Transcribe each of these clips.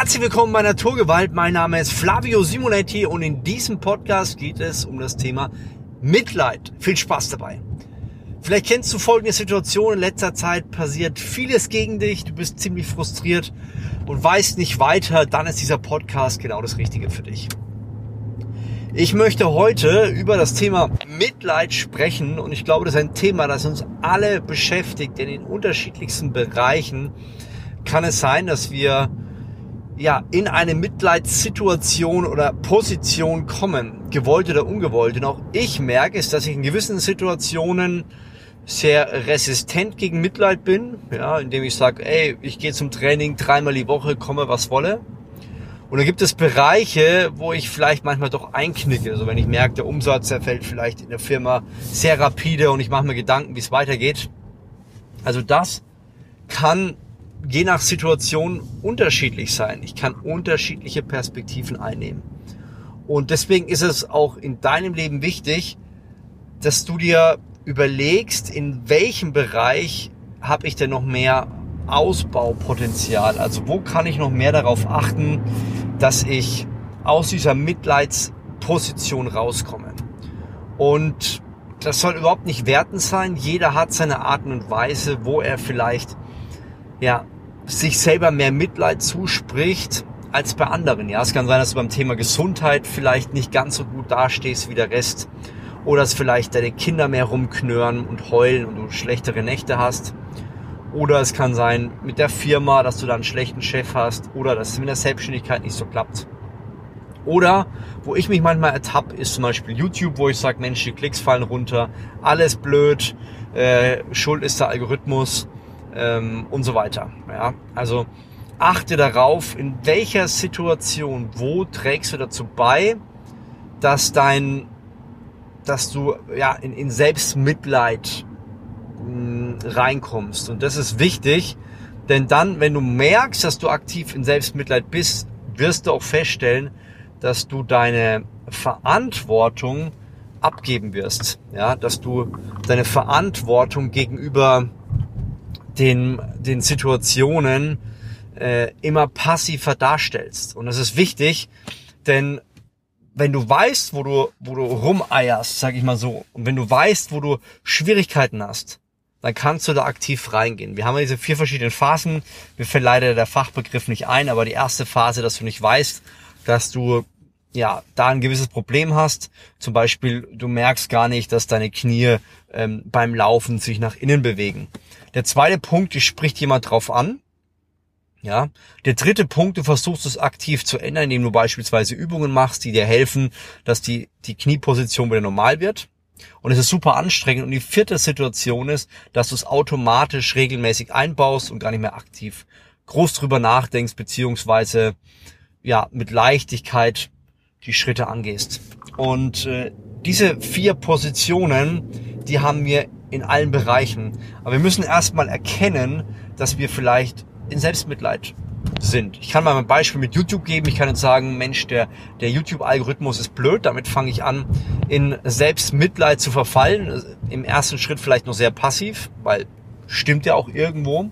Herzlich willkommen bei Naturgewalt. Mein Name ist Flavio Simonetti und in diesem Podcast geht es um das Thema Mitleid. Viel Spaß dabei. Vielleicht kennst du folgende Situation. In letzter Zeit passiert vieles gegen dich. Du bist ziemlich frustriert und weißt nicht weiter. Dann ist dieser Podcast genau das Richtige für dich. Ich möchte heute über das Thema Mitleid sprechen und ich glaube, das ist ein Thema, das uns alle beschäftigt, denn in unterschiedlichsten Bereichen kann es sein, dass wir ja, in eine Mitleidssituation oder Position kommen, gewollt oder ungewollt. Und auch ich merke es, dass ich in gewissen Situationen sehr resistent gegen Mitleid bin, ja, indem ich sage, ey, ich gehe zum Training dreimal die Woche, komme was wolle. Und dann gibt es Bereiche, wo ich vielleicht manchmal doch einknicke. Also wenn ich merke, der Umsatz, der fällt vielleicht in der Firma sehr rapide und ich mache mir Gedanken, wie es weitergeht. Also das kann je nach Situation unterschiedlich sein. Ich kann unterschiedliche Perspektiven einnehmen. Und deswegen ist es auch in deinem Leben wichtig, dass du dir überlegst, in welchem Bereich habe ich denn noch mehr Ausbaupotenzial? Also wo kann ich noch mehr darauf achten, dass ich aus dieser Mitleidsposition rauskomme? Und das soll überhaupt nicht wertend sein. Jeder hat seine Arten und Weise, wo er vielleicht ja, sich selber mehr Mitleid zuspricht als bei anderen. Ja, es kann sein, dass du beim Thema Gesundheit vielleicht nicht ganz so gut dastehst wie der Rest oder dass vielleicht deine Kinder mehr rumknören und heulen und du schlechtere Nächte hast. Oder es kann sein mit der Firma, dass du da einen schlechten Chef hast oder dass es mit der Selbstständigkeit nicht so klappt. Oder wo ich mich manchmal ertappe, ist zum Beispiel YouTube, wo ich sage, Mensch, die Klicks fallen runter, alles blöd, äh, Schuld ist der Algorithmus ähm, und so weiter. Ja, also achte darauf, in welcher Situation, wo trägst du dazu bei, dass dein, dass du ja in, in Selbstmitleid mh, hm, reinkommst. Und das ist wichtig, denn dann, wenn du merkst, dass du aktiv in Selbstmitleid bist, wirst du auch feststellen, dass du deine Verantwortung abgeben wirst. Ja, dass du deine Verantwortung gegenüber den, den Situationen äh, immer passiver darstellst. Und das ist wichtig, denn wenn du weißt, wo du, wo du rumeierst, sag ich mal so, und wenn du weißt, wo du Schwierigkeiten hast, dann kannst du da aktiv reingehen. Wir haben diese vier verschiedenen Phasen. Mir fällt leider der Fachbegriff nicht ein, aber die erste Phase, dass du nicht weißt, dass du ja da ein gewisses Problem hast. Zum Beispiel, du merkst gar nicht, dass deine Knie ähm, beim Laufen sich nach innen bewegen. Der zweite Punkt, die spricht jemand drauf an. Ja. Der dritte Punkt, du versuchst es aktiv zu ändern, indem du beispielsweise Übungen machst, die dir helfen, dass die, die Knieposition wieder normal wird. Und es ist super anstrengend. Und die vierte Situation ist, dass du es automatisch regelmäßig einbaust und gar nicht mehr aktiv groß drüber nachdenkst, beziehungsweise ja, mit Leichtigkeit die Schritte angehst. Und äh, diese vier Positionen, die haben wir in allen Bereichen. Aber wir müssen erstmal erkennen, dass wir vielleicht in Selbstmitleid sind. Ich kann mal ein Beispiel mit YouTube geben. Ich kann jetzt sagen, Mensch, der, der YouTube-Algorithmus ist blöd. Damit fange ich an, in Selbstmitleid zu verfallen. Im ersten Schritt vielleicht noch sehr passiv, weil stimmt ja auch irgendwo.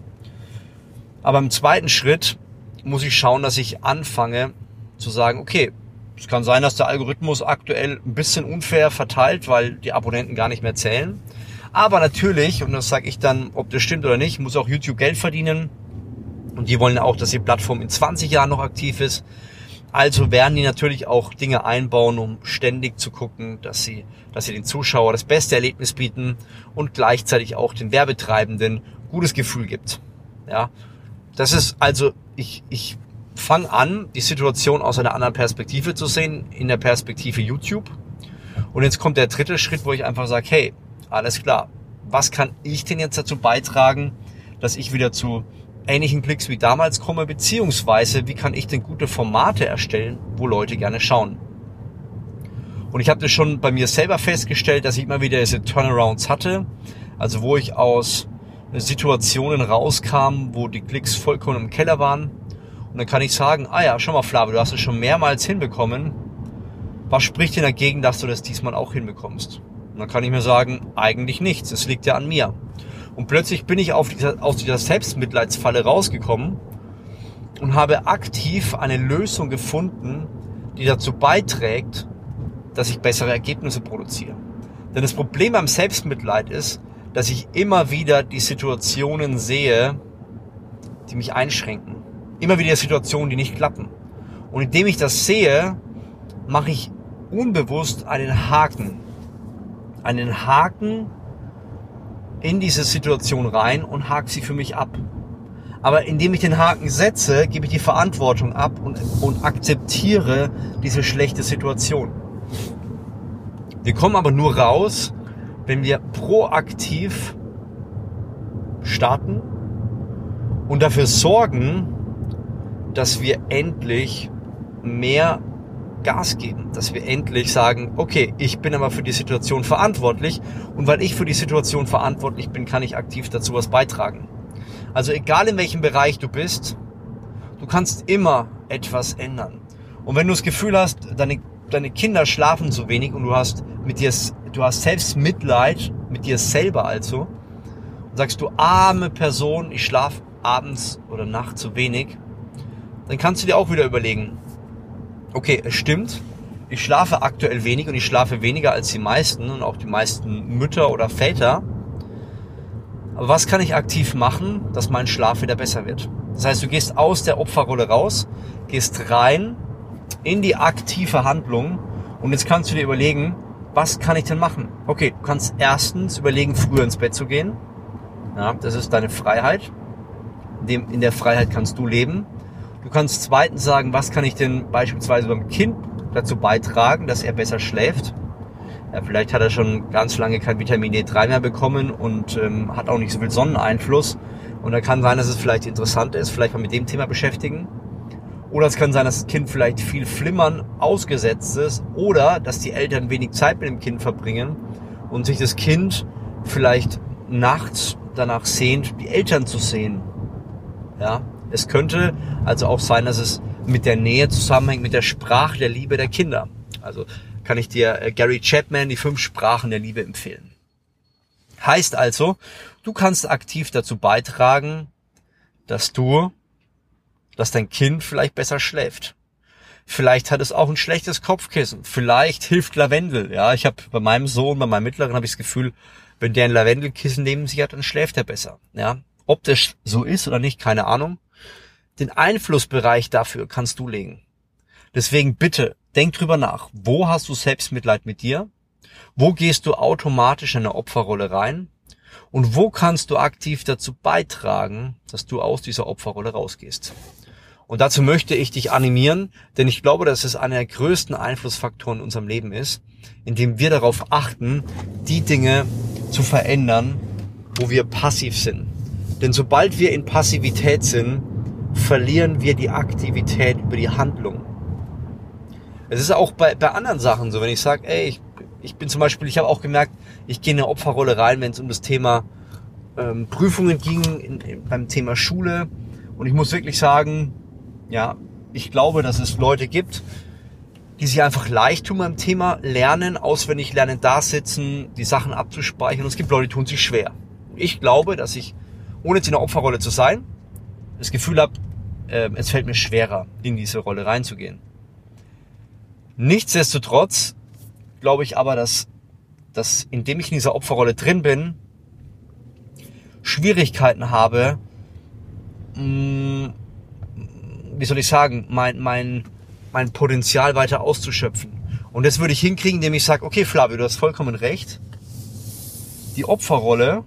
Aber im zweiten Schritt muss ich schauen, dass ich anfange zu sagen, okay, es kann sein, dass der Algorithmus aktuell ein bisschen unfair verteilt, weil die Abonnenten gar nicht mehr zählen. Aber natürlich, und das sage ich dann, ob das stimmt oder nicht, muss auch YouTube Geld verdienen. Und die wollen auch, dass die Plattform in 20 Jahren noch aktiv ist. Also werden die natürlich auch Dinge einbauen, um ständig zu gucken, dass sie, dass sie den Zuschauer das beste Erlebnis bieten und gleichzeitig auch den Werbetreibenden gutes Gefühl gibt. Ja, das ist also, ich, ich fange an, die Situation aus einer anderen Perspektive zu sehen, in der Perspektive YouTube. Und jetzt kommt der dritte Schritt, wo ich einfach sage, hey, alles klar, was kann ich denn jetzt dazu beitragen, dass ich wieder zu ähnlichen Klicks wie damals komme, beziehungsweise wie kann ich denn gute Formate erstellen, wo Leute gerne schauen. Und ich habe das schon bei mir selber festgestellt, dass ich immer wieder diese Turnarounds hatte, also wo ich aus Situationen rauskam, wo die Klicks vollkommen im Keller waren. Und dann kann ich sagen, ah ja, schau mal Flavio, du hast es schon mehrmals hinbekommen. Was spricht denn dagegen, dass du das diesmal auch hinbekommst? Und dann kann ich mir sagen, eigentlich nichts, es liegt ja an mir. Und plötzlich bin ich auf dieser, aus dieser Selbstmitleidsfalle rausgekommen und habe aktiv eine Lösung gefunden, die dazu beiträgt, dass ich bessere Ergebnisse produziere. Denn das Problem beim Selbstmitleid ist, dass ich immer wieder die Situationen sehe, die mich einschränken. Immer wieder Situationen, die nicht klappen. Und indem ich das sehe, mache ich unbewusst einen Haken. Einen Haken in diese Situation rein und hake sie für mich ab. Aber indem ich den Haken setze, gebe ich die Verantwortung ab und, und akzeptiere diese schlechte Situation. Wir kommen aber nur raus, wenn wir proaktiv starten und dafür sorgen, dass wir endlich mehr Gas geben, dass wir endlich sagen, okay, ich bin aber für die Situation verantwortlich und weil ich für die Situation verantwortlich bin, kann ich aktiv dazu was beitragen. Also egal in welchem Bereich du bist, du kannst immer etwas ändern. Und wenn du das Gefühl hast, deine, deine Kinder schlafen zu wenig und du hast mit dir, du hast selbst Mitleid mit dir selber also und sagst du arme Person, ich schlafe abends oder nachts zu wenig, dann kannst du dir auch wieder überlegen, okay, es stimmt, ich schlafe aktuell wenig und ich schlafe weniger als die meisten und auch die meisten Mütter oder Väter. Aber was kann ich aktiv machen, dass mein Schlaf wieder besser wird? Das heißt, du gehst aus der Opferrolle raus, gehst rein in die aktive Handlung und jetzt kannst du dir überlegen, was kann ich denn machen? Okay, du kannst erstens überlegen, früher ins Bett zu gehen. Ja, das ist deine Freiheit. In der Freiheit kannst du leben. Du kannst zweitens sagen, was kann ich denn beispielsweise beim Kind dazu beitragen, dass er besser schläft. Ja, vielleicht hat er schon ganz lange kein Vitamin D3 mehr bekommen und ähm, hat auch nicht so viel Sonneneinfluss. Und da kann sein, dass es vielleicht interessant ist, vielleicht mal mit dem Thema beschäftigen. Oder es kann sein, dass das Kind vielleicht viel Flimmern ausgesetzt ist oder dass die Eltern wenig Zeit mit dem Kind verbringen und sich das Kind vielleicht nachts danach sehnt, die Eltern zu sehen. Ja, es könnte also auch sein, dass es mit der Nähe zusammenhängt, mit der Sprache der Liebe der Kinder. Also kann ich dir äh, Gary Chapman die fünf Sprachen der Liebe empfehlen. Heißt also, du kannst aktiv dazu beitragen, dass du, dass dein Kind vielleicht besser schläft. Vielleicht hat es auch ein schlechtes Kopfkissen. Vielleicht hilft Lavendel. Ja, ich habe bei meinem Sohn, bei meinem Mittleren habe ich das Gefühl, wenn der ein Lavendelkissen neben sich hat, dann schläft er besser. Ja, ob das so ist oder nicht, keine Ahnung den Einflussbereich dafür kannst du legen. Deswegen bitte, denk drüber nach. Wo hast du Selbstmitleid mit dir? Wo gehst du automatisch in eine Opferrolle rein? Und wo kannst du aktiv dazu beitragen, dass du aus dieser Opferrolle rausgehst? Und dazu möchte ich dich animieren, denn ich glaube, dass es einer der größten Einflussfaktoren in unserem Leben ist, indem wir darauf achten, die Dinge zu verändern, wo wir passiv sind. Denn sobald wir in Passivität sind, verlieren wir die Aktivität über die Handlung. Es ist auch bei, bei anderen Sachen so, wenn ich sage, ey, ich, ich bin zum Beispiel, ich habe auch gemerkt, ich gehe in eine Opferrolle rein, wenn es um das Thema ähm, Prüfungen ging, in, in, beim Thema Schule. Und ich muss wirklich sagen, ja, ich glaube, dass es Leute gibt, die sich einfach leicht tun beim Thema Lernen, auswendig lernen, da sitzen, die Sachen abzuspeichern. Und es gibt Leute, die tun sich schwer. Ich glaube, dass ich, ohne jetzt in der Opferrolle zu sein, das Gefühl habe, äh, es fällt mir schwerer, in diese Rolle reinzugehen. Nichtsdestotrotz glaube ich aber, dass, dass indem ich in dieser Opferrolle drin bin, Schwierigkeiten habe, mh, mm, wie soll ich sagen, mein, mein, mein Potenzial weiter auszuschöpfen. Und das würde ich hinkriegen, indem ich sage, okay Flavio, du hast vollkommen recht. Die Opferrolle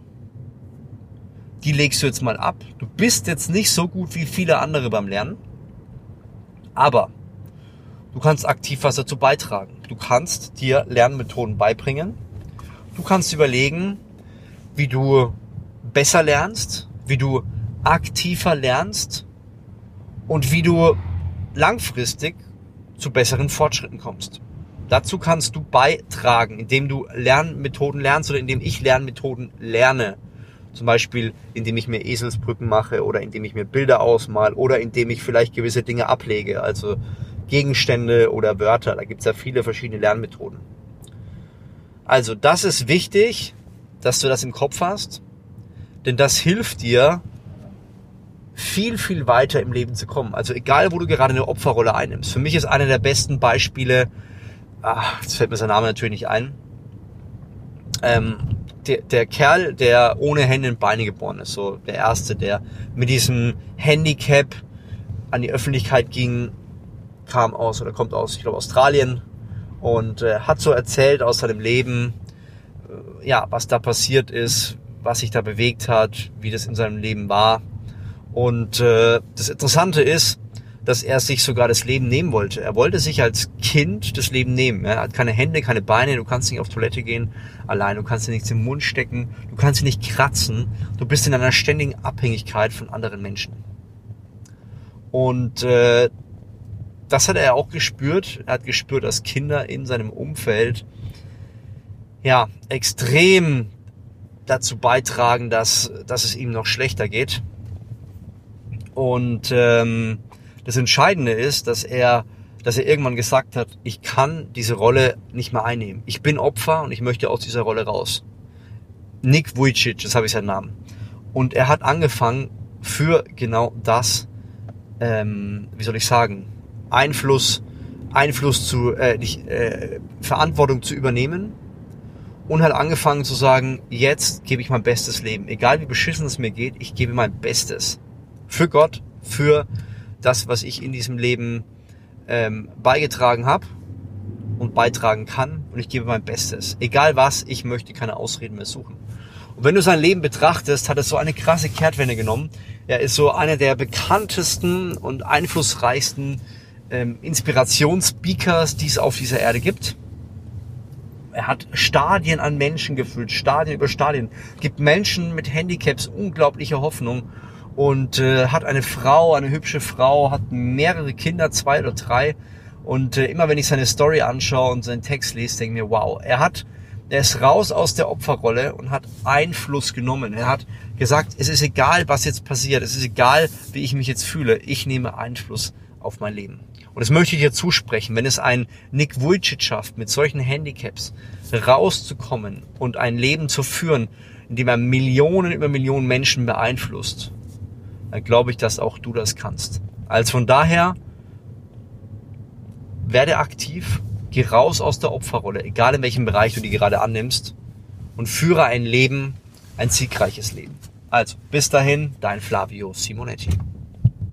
die legst du jetzt mal ab. Du bist jetzt nicht so gut wie viele andere beim Lernen, aber du kannst aktiv was dazu beitragen. Du kannst dir Lernmethoden beibringen. Du kannst überlegen, wie du besser lernst, wie du aktiver lernst und wie du langfristig zu besseren Fortschritten kommst. Dazu kannst du beitragen, indem du Lernmethoden lernst oder indem ich Lernmethoden lerne. Zum Beispiel, indem ich mir Eselsbrücken mache oder indem ich mir Bilder ausmal oder indem ich vielleicht gewisse Dinge ablege, also Gegenstände oder Wörter. Da gibt es ja viele verschiedene Lernmethoden. Also das ist wichtig, dass du das im Kopf hast, denn das hilft dir, viel, viel weiter im Leben zu kommen. Also egal, wo du gerade eine Opferrolle einnimmst. Für mich ist einer der besten Beispiele, ach, jetzt fällt mir sein Name natürlich nicht ein, ähm, der, der Kerl, der ohne Hände und Beine geboren ist, so der erste, der mit diesem Handicap an die Öffentlichkeit ging, kam aus oder kommt aus, ich glaube, Australien und äh, hat so erzählt aus seinem Leben, äh, ja, was da passiert ist, was sich da bewegt hat, wie das in seinem Leben war. Und äh, das Interessante ist, dass er sich sogar das Leben nehmen wollte. Er wollte sich als Kind das Leben nehmen. Er hat keine Hände, keine Beine, du kannst nicht auf Toilette gehen allein, du kannst dir nichts im Mund stecken, du kannst dir nicht kratzen, du bist in einer ständigen Abhängigkeit von anderen Menschen. Und äh, das hat er auch gespürt. Er hat gespürt, dass Kinder in seinem Umfeld ja extrem dazu beitragen, dass, dass es ihm noch schlechter geht. Und ähm, das Entscheidende ist, dass er, dass er irgendwann gesagt hat, ich kann diese Rolle nicht mehr einnehmen. Ich bin Opfer und ich möchte aus dieser Rolle raus. Nick Vujicic, das habe ich seinen Namen. Und er hat angefangen, für genau das, ähm, wie soll ich sagen, Einfluss, Einfluss zu, äh, nicht, äh, Verantwortung zu übernehmen und hat angefangen zu sagen, jetzt gebe ich mein bestes Leben. Egal wie beschissen es mir geht, ich gebe mein Bestes. Für Gott, für das, was ich in diesem Leben ähm, beigetragen habe und beitragen kann. Und ich gebe mein Bestes. Egal was, ich möchte keine Ausreden mehr suchen. Und wenn du sein Leben betrachtest, hat es so eine krasse Kehrtwende genommen. Er ist so einer der bekanntesten und einflussreichsten ähm, Inspirationsspeakers, die es auf dieser Erde gibt. Er hat Stadien an Menschen gefüllt, Stadien über Stadien, gibt Menschen mit Handicaps unglaubliche Hoffnung und äh, hat eine Frau, eine hübsche Frau, hat mehrere Kinder, zwei oder drei. Und äh, immer wenn ich seine Story anschaue und seinen Text lese, denke ich mir, wow, er hat, er ist raus aus der Opferrolle und hat Einfluss genommen. Er hat gesagt, es ist egal, was jetzt passiert, es ist egal, wie ich mich jetzt fühle, ich nehme Einfluss auf mein Leben. Und das möchte ich dir zusprechen, wenn es ein Nick Vujicic schafft, mit solchen Handicaps rauszukommen und ein Leben zu führen, in dem er Millionen über Millionen Menschen beeinflusst, glaube ich, dass auch du das kannst. Also von daher, werde aktiv, geh raus aus der Opferrolle, egal in welchem Bereich du die gerade annimmst und führe ein Leben, ein siegreiches Leben. Also, bis dahin, dein Flavio Simonetti.